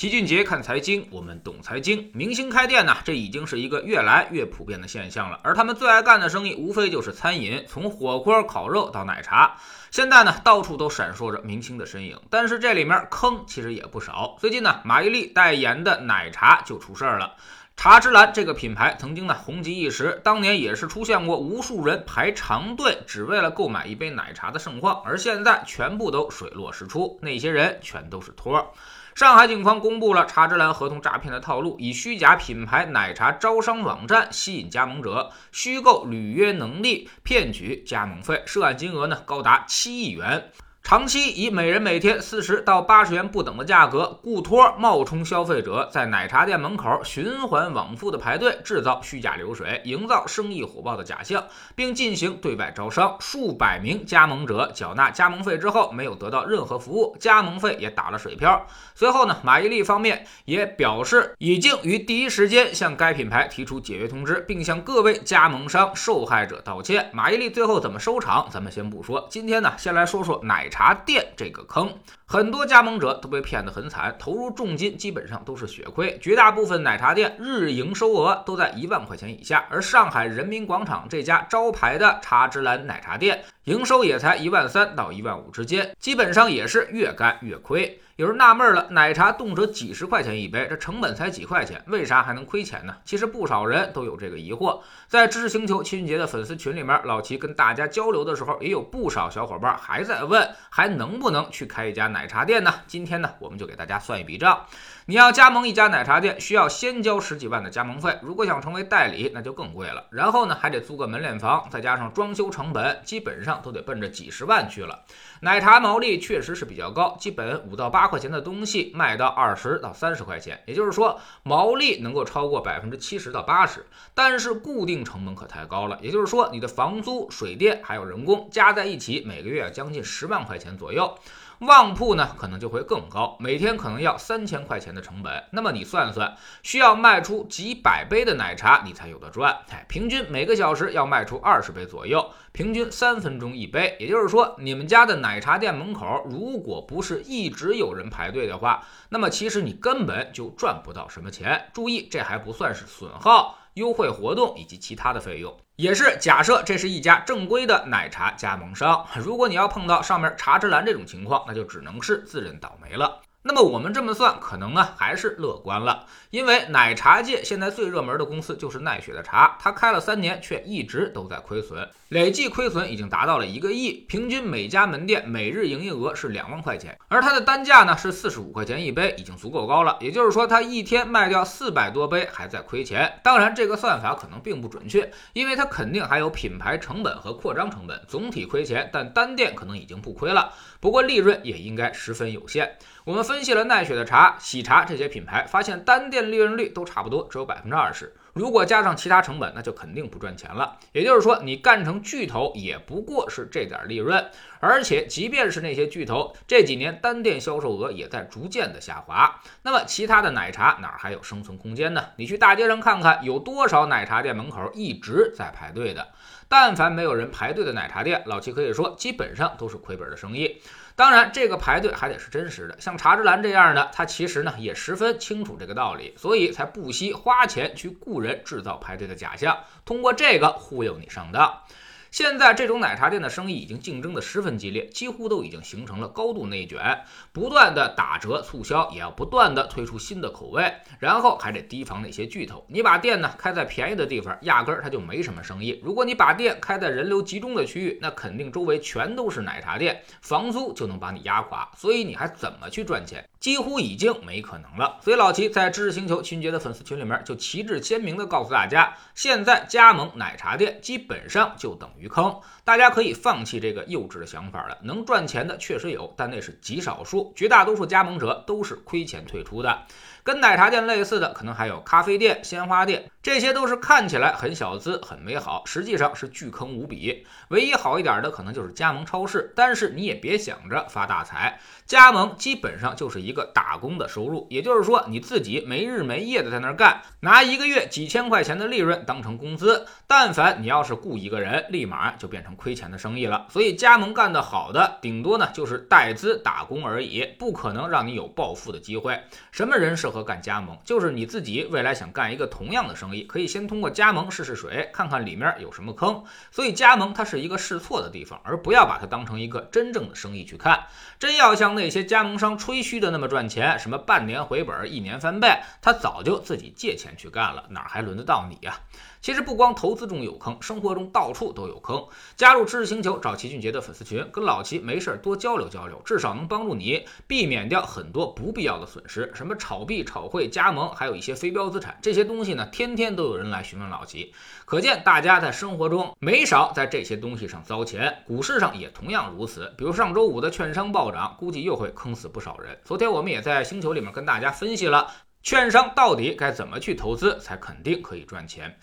齐俊杰看财经，我们懂财经。明星开店呢，这已经是一个越来越普遍的现象了。而他们最爱干的生意，无非就是餐饮，从火锅、烤肉到奶茶。现在呢，到处都闪烁着明星的身影，但是这里面坑其实也不少。最近呢，马伊琍代言的奶茶就出事儿了。茶之蓝这个品牌曾经呢红极一时，当年也是出现过无数人排长队只为了购买一杯奶茶的盛况，而现在全部都水落石出，那些人全都是托。上海警方公布了查之蓝合同诈骗的套路，以虚假品牌奶茶招商网站吸引加盟者，虚构履约能力，骗取加盟费，涉案金额呢高达七亿元。长期以每人每天四十到八十元不等的价格雇托冒充消费者，在奶茶店门口循环往复的排队，制造虚假流水，营造生意火爆的假象，并进行对外招商。数百名加盟者缴纳加盟费之后，没有得到任何服务，加盟费也打了水漂。随后呢，马伊琍方面也表示，已经于第一时间向该品牌提出解约通知，并向各位加盟商受害者道歉。马伊琍最后怎么收场，咱们先不说。今天呢，先来说说奶。茶茶店这个坑，很多加盟者都被骗得很惨，投入重金，基本上都是血亏。绝大部分奶茶店日营收额都在一万块钱以下，而上海人民广场这家招牌的茶之蓝奶茶店，营收也才一万三到一万五之间，基本上也是越干越亏。有人纳闷了，奶茶动辄几十块钱一杯，这成本才几块钱，为啥还能亏钱呢？其实不少人都有这个疑惑。在知识星球秦俊杰的粉丝群里面，老齐跟大家交流的时候，也有不少小伙伴还在问，还能不能去开一家奶茶店呢？今天呢，我们就给大家算一笔账。你要加盟一家奶茶店，需要先交十几万的加盟费。如果想成为代理，那就更贵了。然后呢，还得租个门脸房，再加上装修成本，基本上都得奔着几十万去了。奶茶毛利确实是比较高，基本五到八块钱的东西卖到二十到三十块钱，也就是说毛利能够超过百分之七十到八十。但是固定成本可太高了，也就是说你的房租、水电还有人工加在一起，每个月将近十万块钱左右。旺铺呢，可能就会更高，每天可能要三千块钱的成本。那么你算算，需要卖出几百杯的奶茶，你才有的赚。哎，平均每个小时要卖出二十杯左右，平均三分钟一杯。也就是说，你们家的奶茶店门口，如果不是一直有人人排队的话，那么其实你根本就赚不到什么钱。注意，这还不算是损耗。优惠活动以及其他的费用，也是假设这是一家正规的奶茶加盟商。如果你要碰到上面茶之蓝这种情况，那就只能是自认倒霉了。那么我们这么算，可能呢还是乐观了，因为奶茶界现在最热门的公司就是奈雪的茶，它开了三年，却一直都在亏损，累计亏损已经达到了一个亿，平均每家门店每日营业额是两万块钱，而它的单价呢是四十五块钱一杯，已经足够高了，也就是说它一天卖掉四百多杯还在亏钱。当然这个算法可能并不准确，因为它肯定还有品牌成本和扩张成本，总体亏钱，但单店可能已经不亏了，不过利润也应该十分有限。我们分析了奈雪的茶、喜茶这些品牌，发现单店利润率都差不多，只有百分之二十。如果加上其他成本，那就肯定不赚钱了。也就是说，你干成巨头也不过是这点利润。而且，即便是那些巨头，这几年单店销售额也在逐渐的下滑。那么，其他的奶茶哪还有生存空间呢？你去大街上看看，有多少奶茶店门口一直在排队的？但凡没有人排队的奶茶店，老七可以说基本上都是亏本的生意。当然，这个排队还得是真实的，像茶之蓝这样的，他其实呢也十分清楚这个道理，所以才不惜花钱去雇人制造排队的假象，通过这个忽悠你上当。现在这种奶茶店的生意已经竞争的十分激烈，几乎都已经形成了高度内卷，不断的打折促销，也要不断的推出新的口味，然后还得提防那些巨头。你把店呢开在便宜的地方，压根儿它就没什么生意；如果你把店开在人流集中的区域，那肯定周围全都是奶茶店，房租就能把你压垮。所以你还怎么去赚钱？几乎已经没可能了。所以老齐在知识星球秦杰的粉丝群里面就旗帜鲜明的告诉大家，现在加盟奶茶店基本上就等于。鱼坑，大家可以放弃这个幼稚的想法了。能赚钱的确实有，但那是极少数，绝大多数加盟者都是亏钱退出的。跟奶茶店类似的，可能还有咖啡店、鲜花店，这些都是看起来很小资、很美好，实际上是巨坑无比。唯一好一点的，可能就是加盟超市，但是你也别想着发大财。加盟基本上就是一个打工的收入，也就是说你自己没日没夜的在那儿干，拿一个月几千块钱的利润当成工资。但凡你要是雇一个人，立马就变成亏钱的生意了。所以加盟干得好的，顶多呢就是带资打工而已，不可能让你有暴富的机会。什么人适适合干加盟？就是你自己未来想干一个同样的生意，可以先通过加盟试试水，看看里面有什么坑。所以加盟它是一个试错的地方，而不要把它当成一个真正的生意去看。真要像那些加盟商吹嘘的那么赚钱，什么半年回本、一年翻倍，他早就自己借钱去干了，哪还轮得到你呀？其实不光投资中有坑，生活中到处都有坑。加入知识星球，找齐俊杰的粉丝群，跟老齐没事多交流交流，至少能帮助你避免掉很多不必要的损失。什么炒币炒汇、加盟，还有一些非标资产，这些东西呢，天天都有人来询问老齐。可见大家在生活中没少在这些东西上糟钱，股市上也同样如此。比如上周五的券商暴涨，估计又会坑死不少人。昨天我们也在星球里面跟大家分析了，券商到底该怎么去投资才肯定可以赚钱。